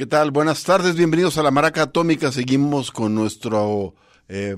¿Qué tal? Buenas tardes, bienvenidos a la Maraca Atómica. Seguimos con nuestro, eh,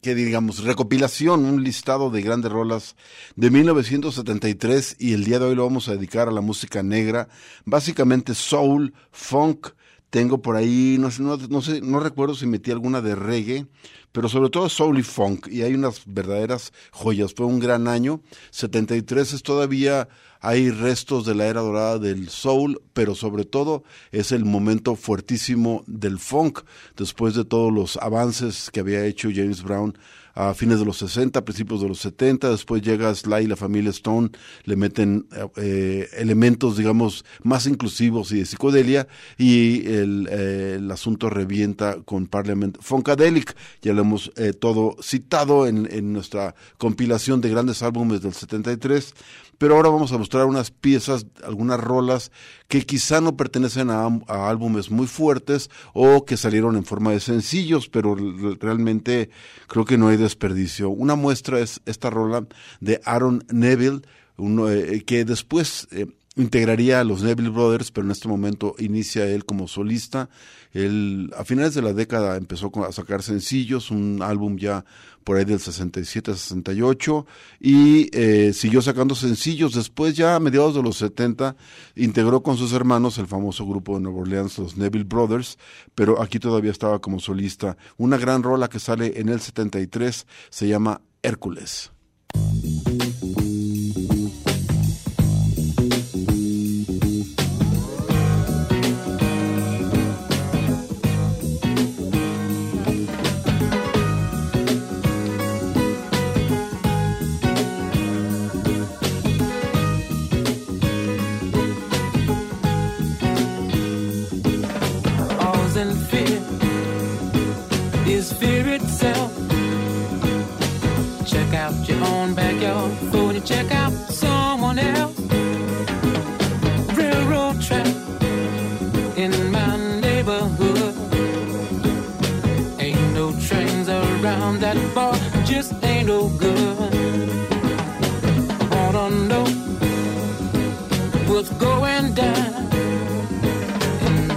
¿qué digamos? Recopilación, un listado de grandes rolas de 1973 y el día de hoy lo vamos a dedicar a la música negra, básicamente soul, funk. Tengo por ahí, no, no sé, no recuerdo si metí alguna de reggae, pero sobre todo soul y funk, y hay unas verdaderas joyas. Fue un gran año. 73 es todavía hay restos de la era dorada del soul, pero sobre todo es el momento fuertísimo del funk, después de todos los avances que había hecho James Brown a fines de los 60, principios de los 70, después llega Sly y la familia Stone, le meten eh, elementos, digamos, más inclusivos y de psicodelia, y el, eh, asunto revienta con Parliament Funkadelic, ya lo hemos eh, todo citado en, en nuestra compilación de grandes álbumes del 73, pero ahora vamos a mostrar unas piezas, algunas rolas que quizá no pertenecen a, álbumes muy fuertes o que salieron en forma de sencillos, pero realmente creo que no hay desperdicio. Una muestra es esta rola de Aaron Neville, uno, eh, que después eh, integraría a los Neville Brothers, pero en este momento inicia él como solista. Él, a finales de la década empezó a sacar sencillos, un álbum ya por ahí del 67-68 y eh, siguió sacando sencillos. Después ya a mediados de los 70 integró con sus hermanos el famoso grupo de Nueva Orleans, los Neville Brothers, pero aquí todavía estaba como solista. Una gran rola que sale en el 73 se llama Hércules. Just ain't no good. Wanna know what's going down?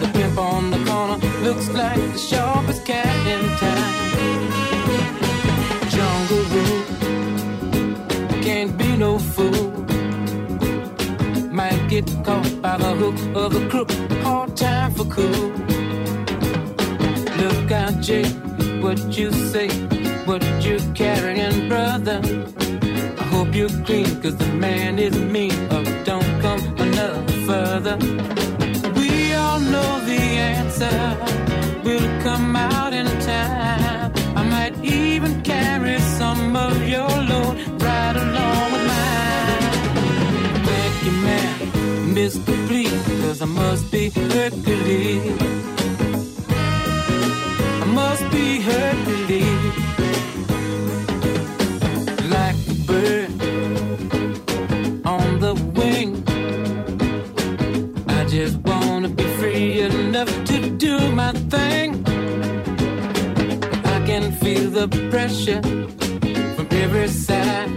The pimp on the corner looks like the sharpest cat in town. Jungle Rule can't be no fool. Might get caught by the hook of a crook. Hard time for cool. Look out, Jake, what you say, what you're carrying, brother. I hope you're clean, cause the man is mean. Oh, don't come another further. We all know the answer will come out in time. I might even carry some of your load right along with mine. Thank you, man, Mr. Please, cause I must be Hercules. Must be Hercules. Like a bird on the wing. I just wanna be free enough to do my thing. I can feel the pressure from every side.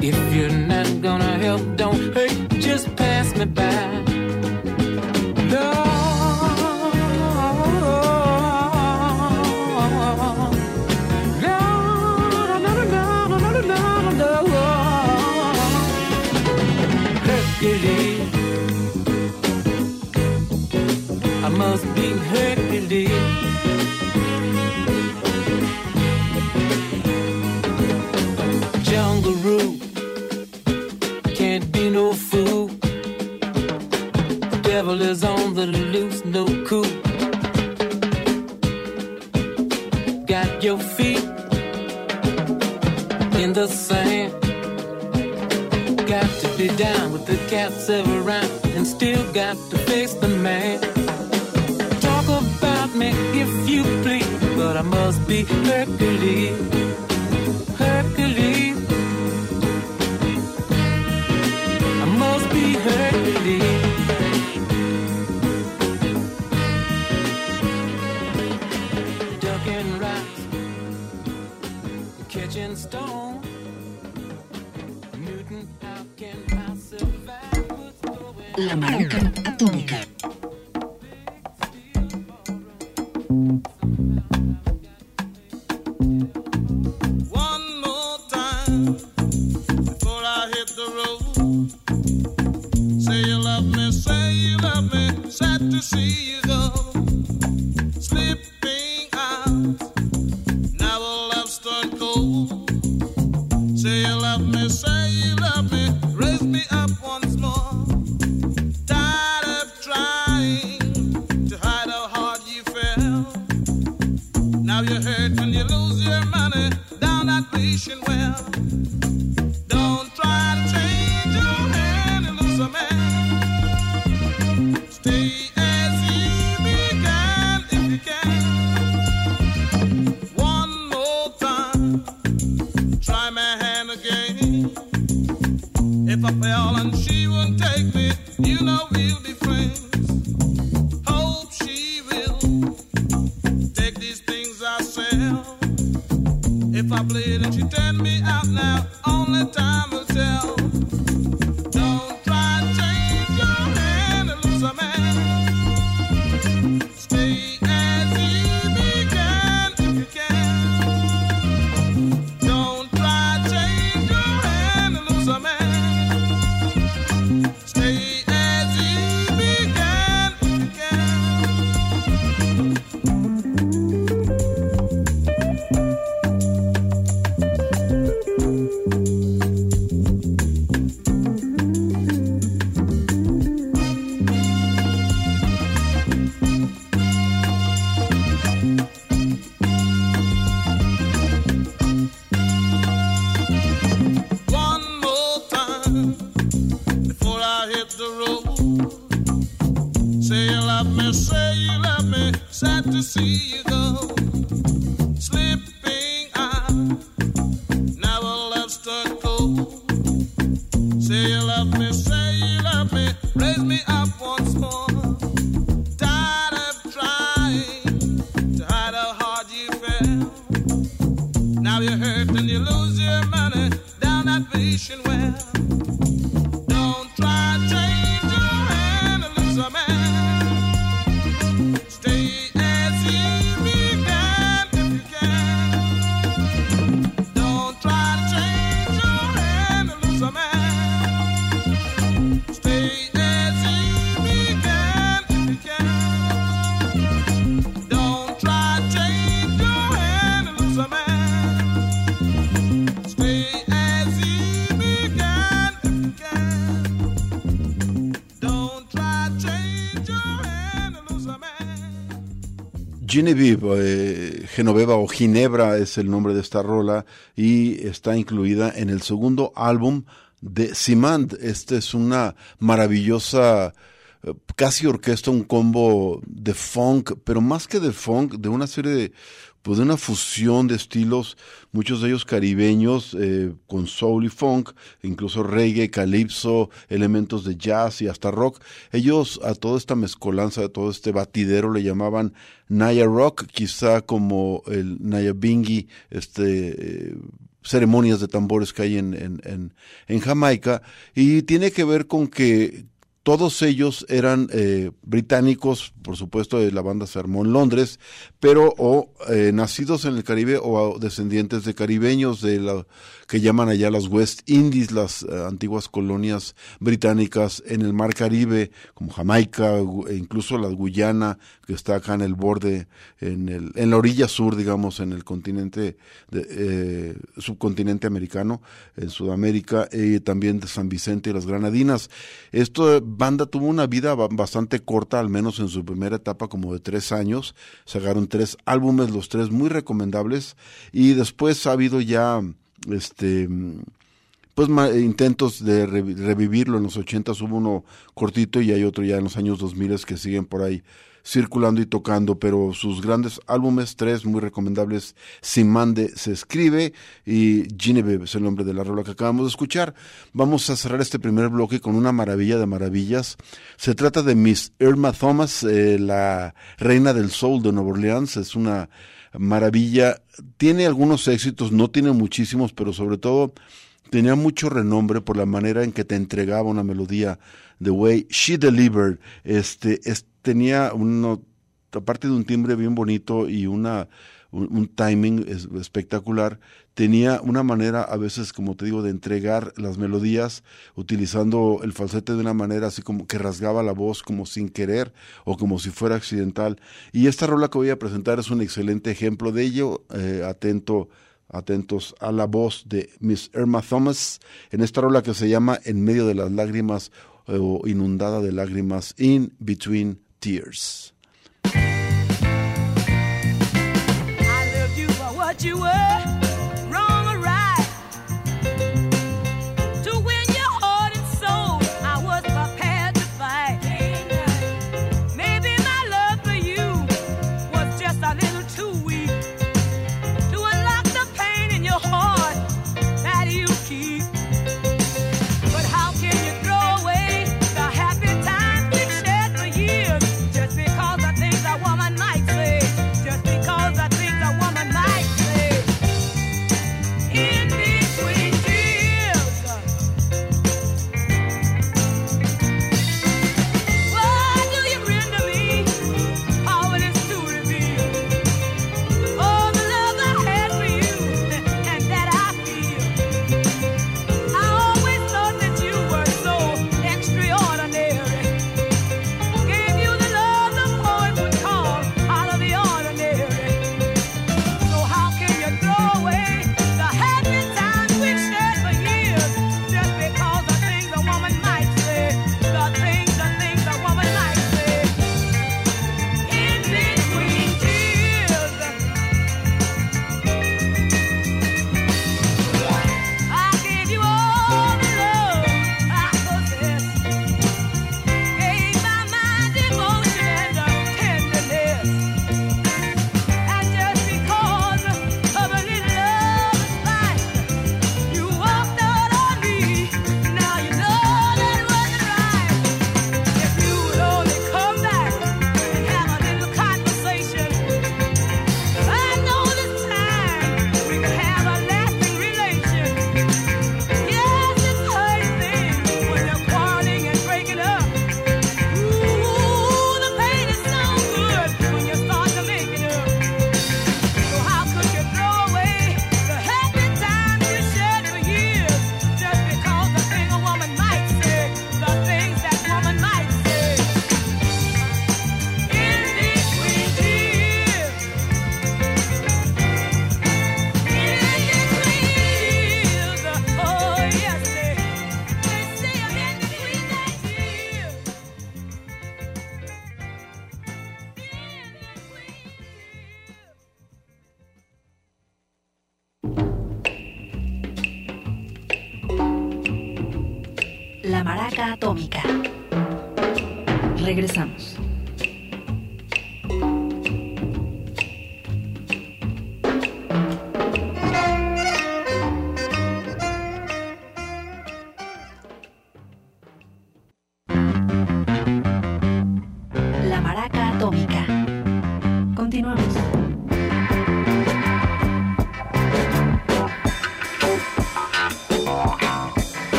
If you're not gonna help, don't hurt, just pass me by. Is on the loose, no cool. Got your feet in the sand. Got to be down with the cats around and still got to face the man. Talk about me if you please, but I must be. Hercules. Stone. Newton, how can I survive what's going La Maraca Atómica. I bleed and she turn me out now, only time will tell. Genevieve, eh, Genoveva o Ginebra es el nombre de esta rola y está incluida en el segundo álbum de Simand. Esta es una maravillosa eh, casi orquesta, un combo de funk, pero más que de funk, de una serie de pues de una fusión de estilos, muchos de ellos caribeños, eh, con soul y funk, incluso reggae, calipso, elementos de jazz y hasta rock. Ellos a toda esta mezcolanza, a todo este batidero le llamaban Naya Rock, quizá como el Naya Bingi, este... eh, ceremonias de tambores que hay en, en, en, en Jamaica y tiene que ver con que todos ellos eran eh, británicos, por supuesto, de la banda se armó en Londres, pero o eh, nacidos en el Caribe o descendientes de caribeños de la que llaman allá las West Indies, las eh, antiguas colonias británicas en el Mar Caribe, como Jamaica, e incluso la Guyana, que está acá en el borde, en, el, en la orilla sur, digamos, en el continente, de, eh, subcontinente americano, en Sudamérica, y también de San Vicente y las Granadinas. Esto banda tuvo una vida bastante corta, al menos en su primera etapa, como de tres años. Sacaron tres álbumes, los tres muy recomendables, y después ha habido ya este pues ma- intentos de re- revivirlo en los 80 hubo uno cortito y hay otro ya en los años 2000 que siguen por ahí circulando y tocando, pero sus grandes álbumes, tres muy recomendables, Simande se escribe y Genevieve es el nombre de la rola que acabamos de escuchar. Vamos a cerrar este primer bloque con una maravilla de maravillas. Se trata de Miss Irma Thomas, eh, la reina del soul de Nueva Orleans, es una maravilla, tiene algunos éxitos, no tiene muchísimos, pero sobre todo tenía mucho renombre por la manera en que te entregaba una melodía, the way. She delivered, este, es- tenía uno, aparte de un timbre bien bonito y una, un, timing es- espectacular, tenía una manera a veces, como te digo, de entregar las melodías utilizando el falsete de una manera así como que rasgaba la voz como sin querer o como si fuera accidental. Y esta rola que voy a presentar es un excelente ejemplo de ello, eh, atento atentos a la voz de Miss Irma Thomas en esta rola que se llama En medio de las lágrimas eh, o inundada de lágrimas, In Between Tears. You were,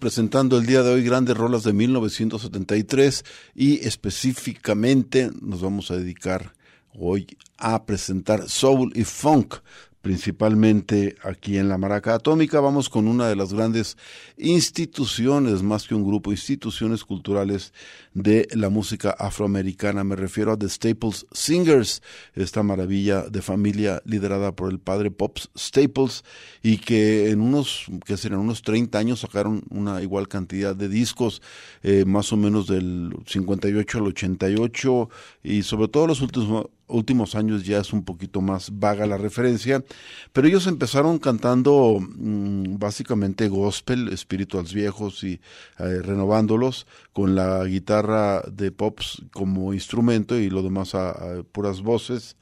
presentando el día de hoy grandes rolas de 1973 y específicamente nos vamos a dedicar hoy a presentar soul y funk, principalmente aquí en la Maraca Atómica. Vamos con una de las grandes instituciones, más que un grupo, instituciones culturales de la música afroamericana. Me refiero a The Staples Singers, esta maravilla de familia liderada por el padre Pops Staples y que en unos, que serán unos 30 años sacaron una igual cantidad de discos, eh, más o menos del 58 al 88 y sobre todo los últimos últimos años ya es un poquito más vaga la referencia, pero ellos empezaron cantando mm, básicamente gospel, espirituals viejos y eh, renovándolos con la guitarra de pops como instrumento y lo demás a, puras voces.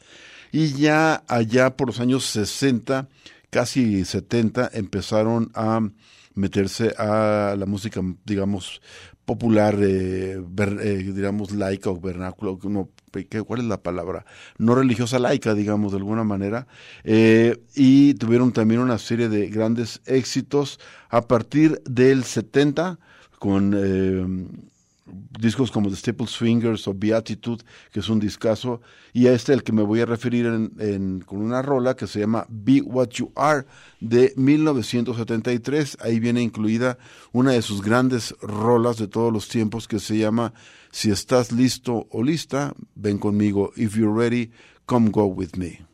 Y ya allá por los años 60, casi 70, empezaron a meterse a la música, digamos, popular, eh, ver- eh, digamos, laica o vernáculo, no, ¿qué- ¿cuál es la palabra? No religiosa laica, digamos, de alguna manera. Eh, y tuvieron también una serie de grandes éxitos a partir del 70 con... discos como The Staples Fingers o Beatitude, que es un discazo, y a este el que me voy a referir en, en- con una rola que se llama Be What You Are de 1973. Ahí viene incluida una de sus grandes rolas de todos los tiempos que se llama Si estás listo o lista, ven conmigo. If you're ready, come go with me.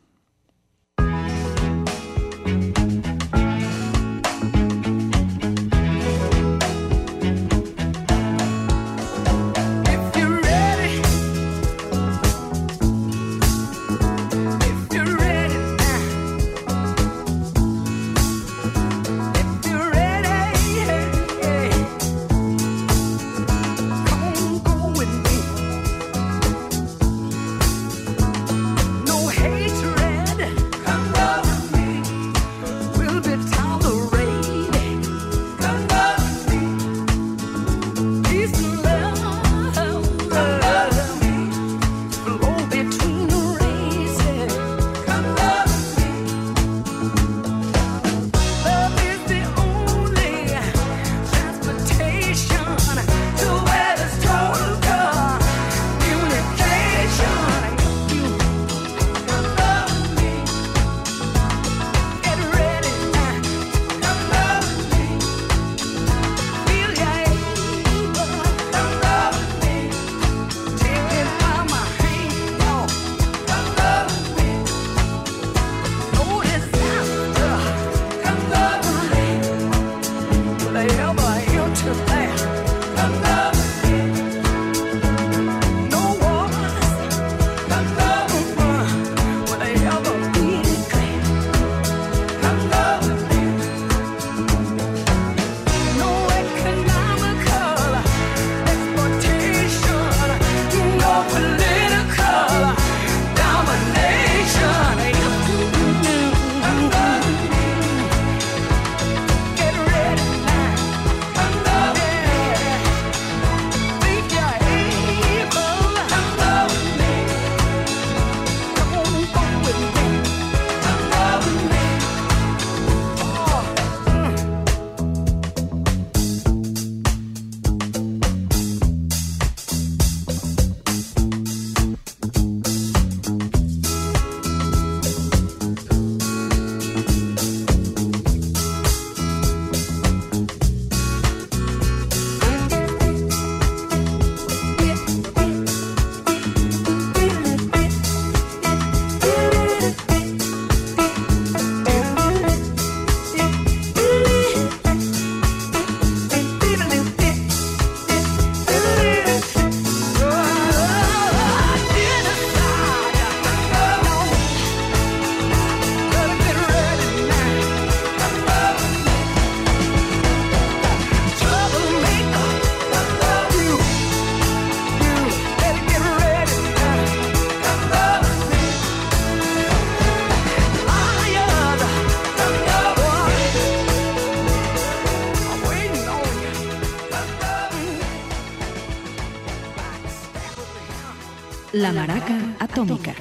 La Maraca Atómica.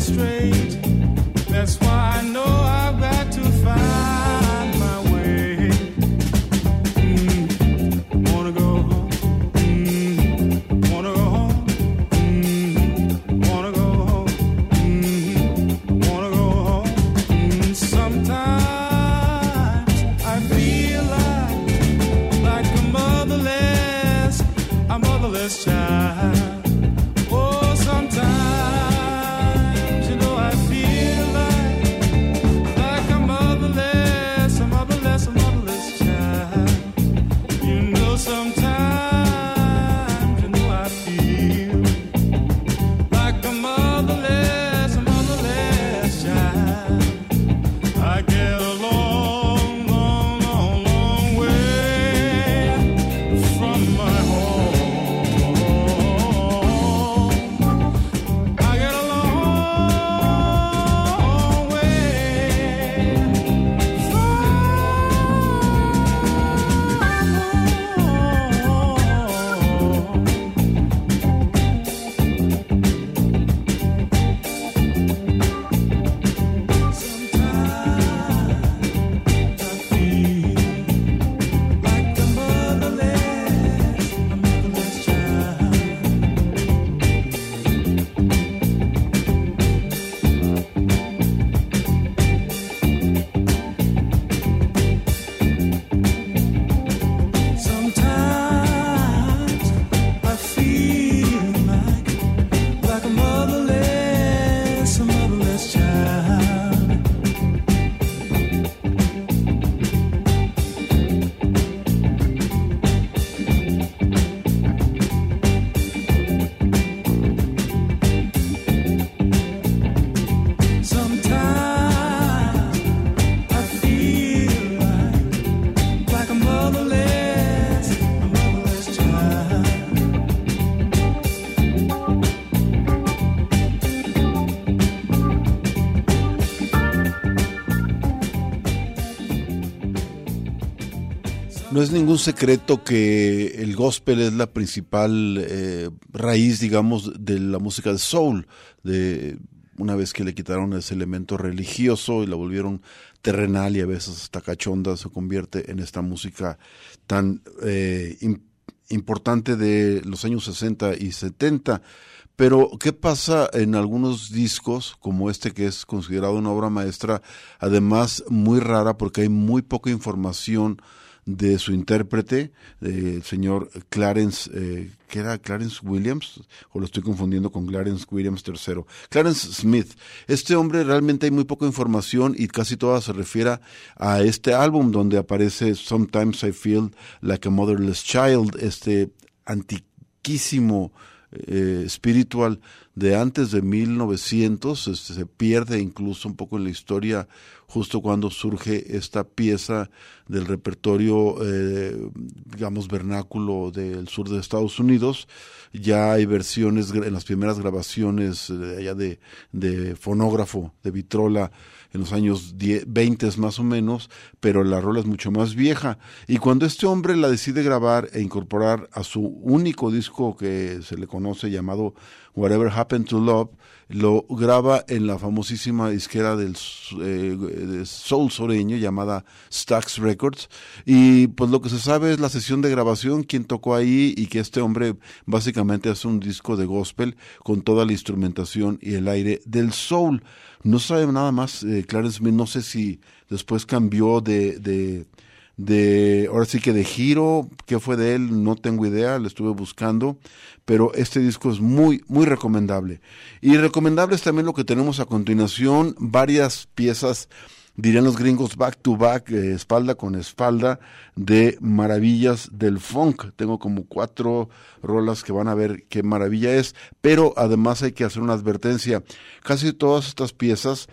straight. That's why. Secreto que el gospel es la principal eh, raíz, digamos, de la música de soul. De una vez que le quitaron ese elemento religioso y la volvieron terrenal y a veces hasta cachonda, se convierte en esta música tan eh, im- importante de los años 60 y 70. Pero, ¿qué pasa en algunos discos, como este que es considerado una obra maestra, además muy rara porque hay muy poca información de su intérprete, el señor Clarence, eh, ¿qué era Clarence Williams? O lo estoy confundiendo con Clarence Williams III. Clarence Smith. Este hombre realmente hay muy poca información y casi toda se refiere a este álbum donde aparece Sometimes I Feel Like a Motherless Child, este antiquísimo eh, spiritual de antes de 1900, este, se pierde incluso un poco en la historia justo cuando surge esta pieza del repertorio, eh, digamos, vernáculo del sur de Estados Unidos. Ya hay versiones en las primeras grabaciones eh, allá de, fonógrafo, de vitrola, en los años 10, 20 más o menos, pero la rola es mucho más vieja. Y cuando este hombre la decide grabar e incorporar a su único disco que se le conoce llamado Whatever Happened to Love, lo graba en la famosísima disquera del eh, soul soreño llamada Stax Records y pues lo que se sabe es la sesión de grabación, quién tocó ahí y que este hombre básicamente hace un disco de gospel con toda la instrumentación y el aire del soul. No sabe nada más eh, Clarence no sé si después cambió de de, ahora sí que de giro, qué fue de él, no tengo idea, lo estuve buscando, pero este disco es muy, muy recomendable. Y recomendable es también lo que tenemos a continuación, varias piezas, dirían los gringos, back to back, eh, espalda con espalda, de maravillas del funk. Tengo como cuatro rolas que van a ver qué maravilla es, pero además hay que hacer una advertencia. Casi todas estas piezas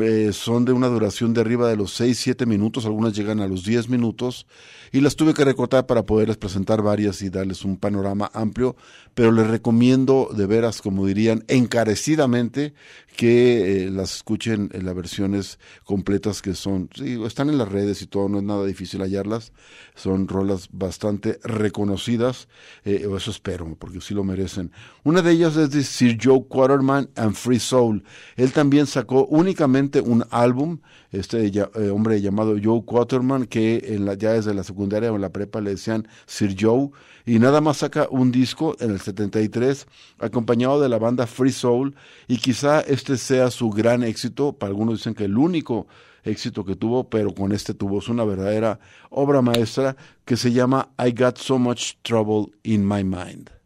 eh, son de una duración de arriba de los 6, 7 minutos, algunas llegan a los 10 minutos, y las tuve que recortar para poderles presentar varias y darles un panorama amplio, pero les recomiendo de veras, como dirían, encarecidamente que eh, las escuchen en las versiones completas que son, sí, están en las redes y todo, no es nada difícil hallarlas, son rolas bastante reconocidas, eh, o eso espero, porque sí lo merecen. Una de ellas es de Sir Joe Quaterman and Free Soul. Él también sacó un álbum, este eh, hombre llamado Joe Quaterman, que en la, ya desde la secundaria o en la prepa le decían Sir Joe, y nada más saca un disco en el 73, acompañado de la banda Free Soul, y quizá este sea su gran éxito, para algunos dicen que el único éxito que tuvo, pero con este tuvo es una verdadera obra maestra que se llama I Got So Much Trouble in My Mind.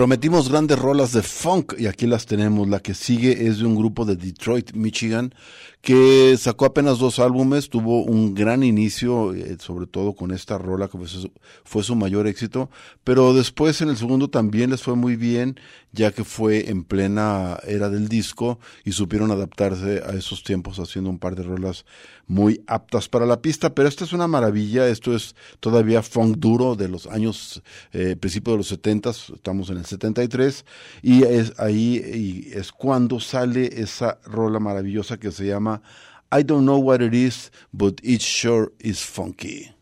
Prometimos grandes rolas de funk y aquí las tenemos. La que sigue es de un grupo de Detroit, Michigan, que sacó apenas dos álbumes, tuvo un gran inicio, eh, sobre todo con esta rola que fue su, mayor éxito, pero después en el segundo también les fue muy bien, ya que fue en plena era del disco y supieron adaptarse a esos tiempos haciendo un par de rolas muy aptas para la pista, pero esta es una maravilla, esto es todavía funk duro de los años, eh, principio de los 70, estamos en el 73, y es ahí y es cuando sale esa rola maravillosa que se llama I don't know what it is, but it sure is funky.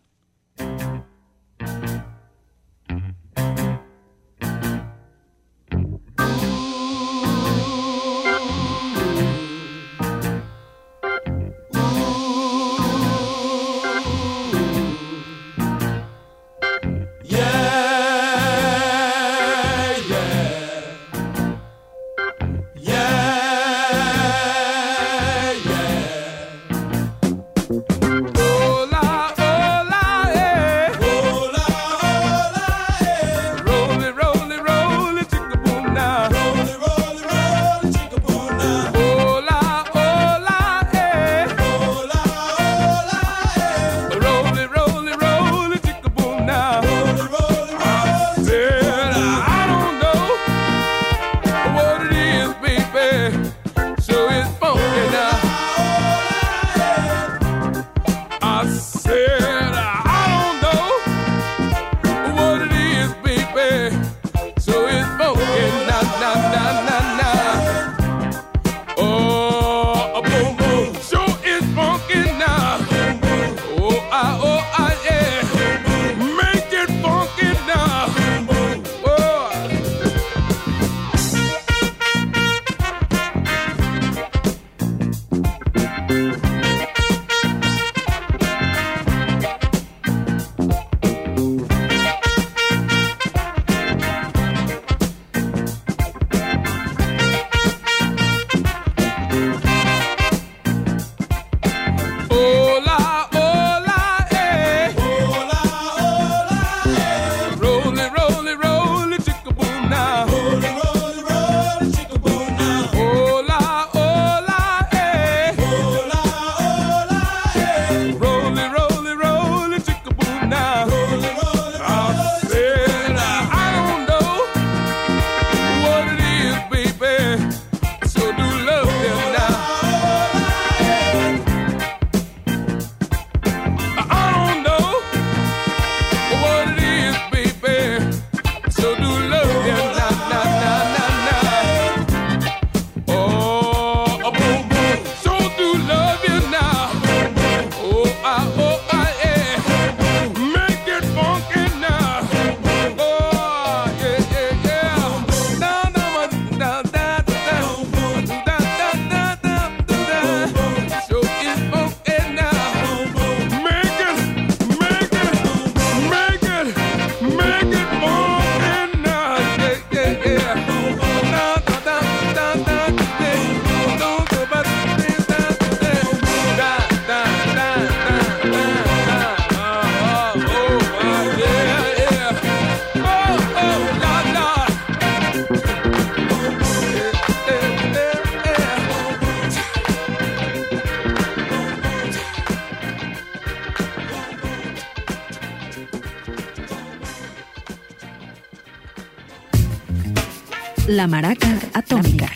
La Maraca Atómica.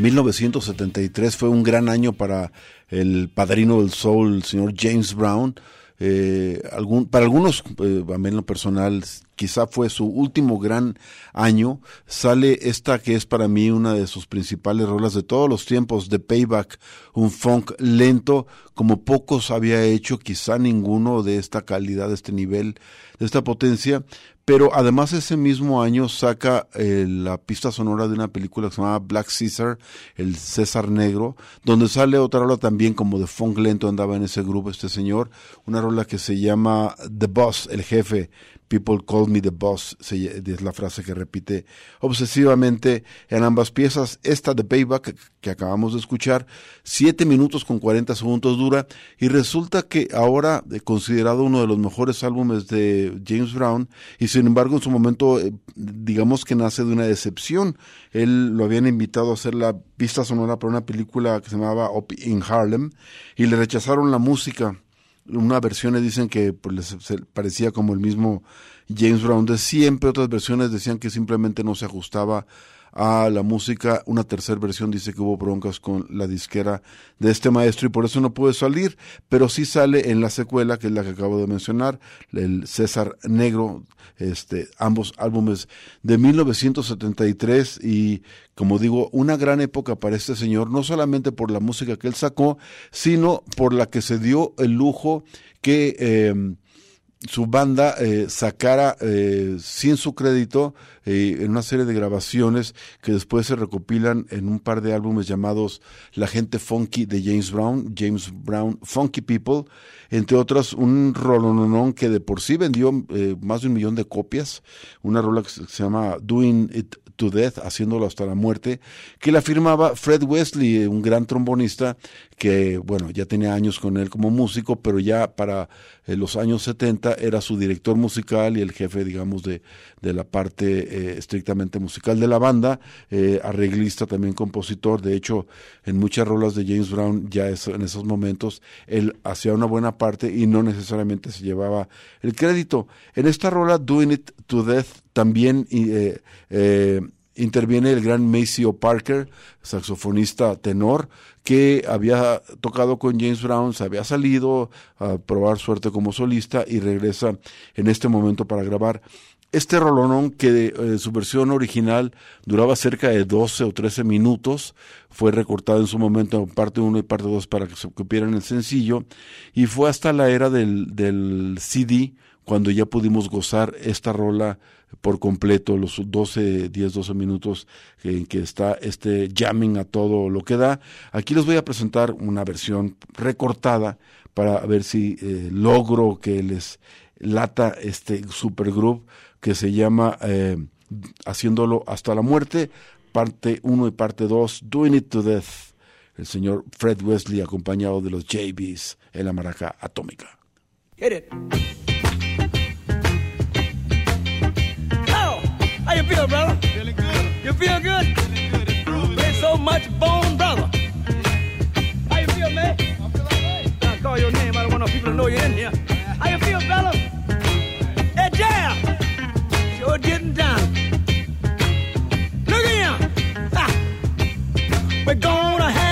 1973 fue un gran año para el padrino del soul, el señor James Brown. Eh, para algunos, eh, a mí en lo personal, quizá fue su último gran año. Sale esta que es para mí una de sus principales rolas de todos los tiempos, de Payback, un funk lento, como pocos había hecho, quizá ninguno de esta calidad, de este nivel, de esta potencia. Pero además ese mismo año saca eh, la pista sonora de una película que se llama Black Caesar, el César Negro, donde sale otra rola también como de funk lento, andaba en ese grupo este señor, una rola que se llama The Boss, el jefe, People Call Me the Boss, es la frase que repite obsesivamente en ambas piezas. Esta de Payback que acabamos de escuchar, 7 minutos con 40 segundos dura y resulta que ahora eh, considerado uno de los mejores álbumes de James Brown y sin embargo en su momento eh, digamos que nace de una decepción. Él lo habían invitado a hacer la pista sonora para una película que se llamaba Up in Harlem y le rechazaron la música una versiones dicen que pues, les parecía como el mismo James Brown de siempre, otras versiones decían que simplemente no se ajustaba a la música. Una tercera versión dice que hubo broncas con la disquera de este maestro y por eso no puede salir, pero sí sale en la secuela, que es la que acabo de mencionar, el César Negro, este, ambos álbumes de 1973 y como digo, una gran época para este señor, no solamente por la música que él sacó, sino por la que se dio el lujo que eh, su banda eh, sacara eh, sin su crédito eh, en una serie de grabaciones que después se recopilan en un par de álbumes llamados La gente funky de James Brown, James Brown Funky People, entre otras un rolononón que de por sí vendió eh, más de un millón de copias, una rola que se llama Doing It to Death, haciéndolo hasta la muerte, que la firmaba Fred Wesley, un gran trombonista que, bueno, ya tenía años con él como músico, pero ya para eh, los años 70 era su director musical y el jefe, digamos, de, de la parte eh, estrictamente musical de la banda, eh, arreglista también compositor, de hecho, en muchas rolas de James Brown ya en esos momentos él hacía una buena parte y no necesariamente se llevaba el crédito. En esta rola, Doing It to Death, también interviene el gran Maceo Parker, saxofonista tenor, que había tocado con James Brown, se había salido a probar suerte como solista y regresa en este momento para grabar este rolonón que eh, su versión original duraba cerca de 12 o 13 minutos, fue recortado en su momento en parte 1 y parte 2 para que se copiara en el sencillo y fue hasta la era del, del CD cuando ya pudimos gozar esta rola por completo, los 12, 10, 12 minutos en que está este jamming a todo lo que da. Aquí les voy a presentar una versión recortada para ver si eh, logro que les lata este supergroup que se llama eh, Haciéndolo hasta la muerte, parte 1 y parte 2, Doing It to Death. El señor Fred Wesley acompañado de los JBs en la maraca atómica. Hit it. feel, brother? Feeling good. You feel good? Feeling good. It's cool. Ain't so much bone, brother. How you feel, man? I feel alright. I call your name. I don't want no people to know you're in here. How you feel, fella? Hey, Jam. Sure getting down. Look at him. Ha. We're gonna have.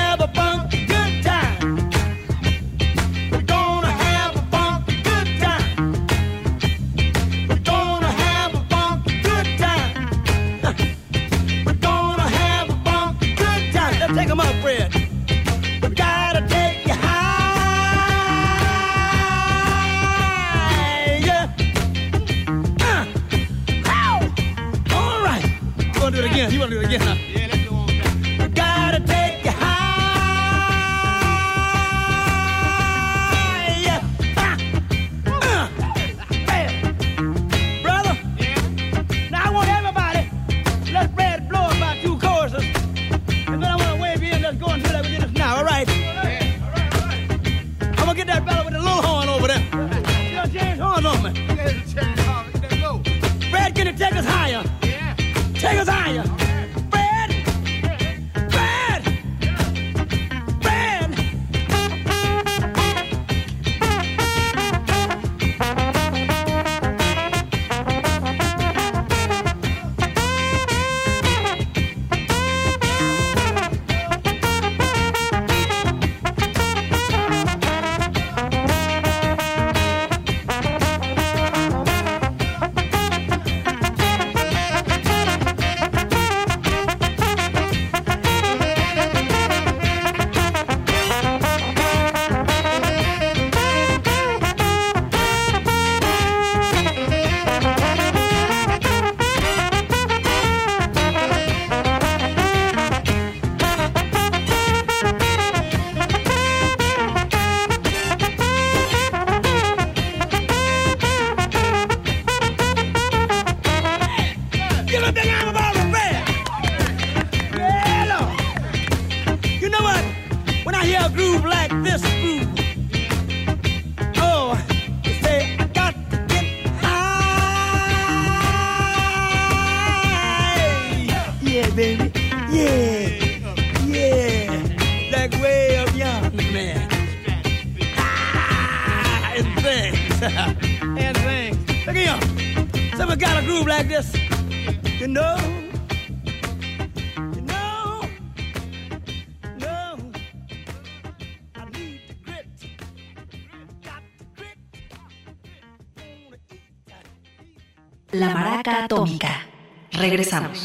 atómica. Regresamos.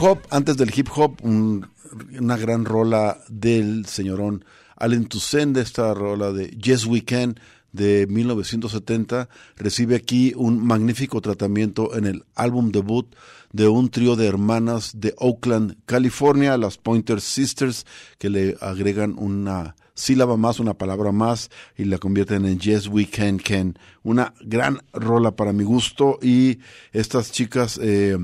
Hop, antes del hip hop, un- una gran rola del señorón Allen Toussaint, de esta rola de Yes We Can de 1970, recibe aquí un magnífico tratamiento en el álbum debut de un trío de hermanas de Oakland, California, las Pointer Sisters, que le agregan una sílaba más, una palabra más y la convierten en Yes We Can Can. Una gran rola para mi gusto y estas chicas eh,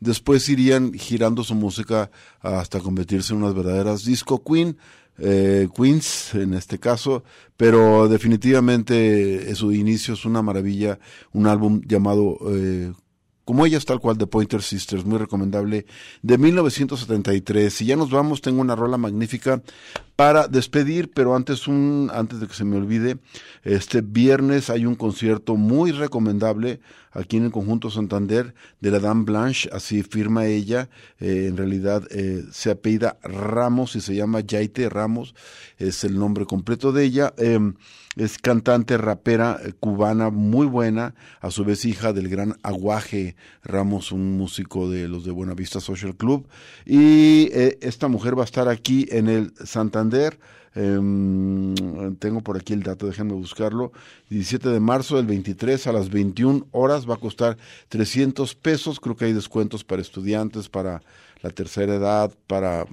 después irían girando su música hasta convertirse en unas verdaderas disco queen. eh, Queens en este caso, pero definitivamente su inicio es una maravilla, un álbum llamado eh, como ellas, tal cual, de Pointer Sisters, muy recomendable, de 1973. Y ya nos vamos, tengo una rola magnífica para despedir, pero antes un, antes de que se me olvide, este viernes hay un concierto muy recomendable aquí en el conjunto Santander de la Dame Blanche, así firma ella, eh, en realidad eh, se apellida Ramos y se llama Yaite Ramos, es el nombre completo de ella. em, es cantante, rapera eh, cubana muy buena, a su vez hija del gran Aguaje Ramos, un músico de los de Buenavista Social Club. Y eh, esta mujer va a estar aquí en el Santander. Em, tengo por aquí el dato, déjenme buscarlo. 17 de marzo del 23 a las 21 horas va a costar 300 pesos. Creo que hay descuentos para estudiantes, para la tercera edad, para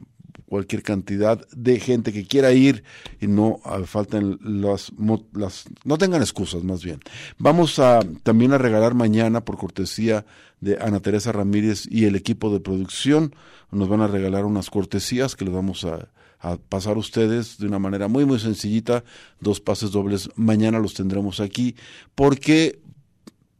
cualquier cantidad de gente que quiera ir y no ah, falten las, las no tengan excusas más bien. Vamos a también a regalar mañana por cortesía de Ana Teresa Ramírez y el equipo de producción nos van a regalar unas cortesías que les vamos a, a pasar ustedes de una manera muy muy sencillita, dos pases dobles mañana los tendremos aquí porque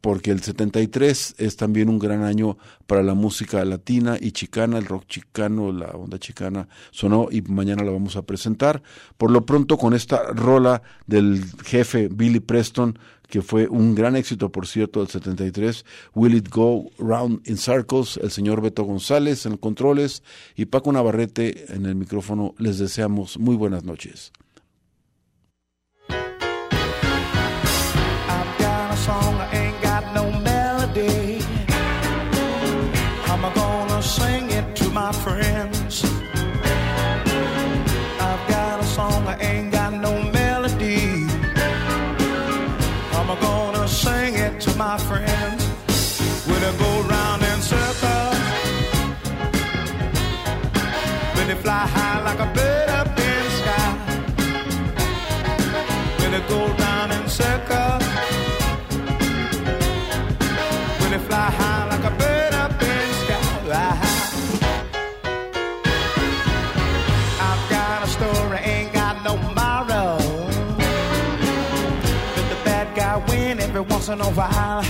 porque el 73 es también un gran año para la música latina y chicana, el rock chicano, la onda chicana sonó y mañana la vamos a presentar. Por lo pronto con esta rola del jefe Billy Preston, que fue un gran éxito, por cierto, del 73, Will It Go Round in Circles, el señor Beto González en controles y Paco Navarrete en el micrófono, les deseamos muy buenas noches. My friends? once in a while.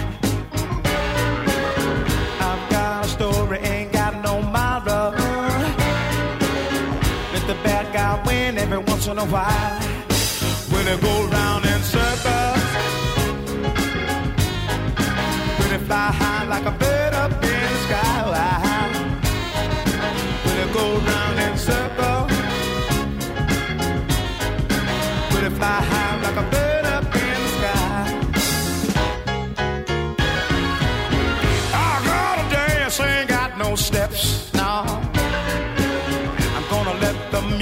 I've got a story, ain't got no model. Let the bad guy win every once in a while. When it go round and circle.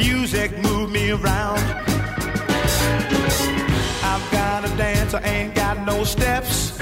music moved me around. I've got to dance, I ain't got no steps.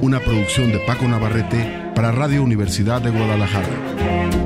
Una producción de Paco Navarrete para Radio Universidad de Guadalajara.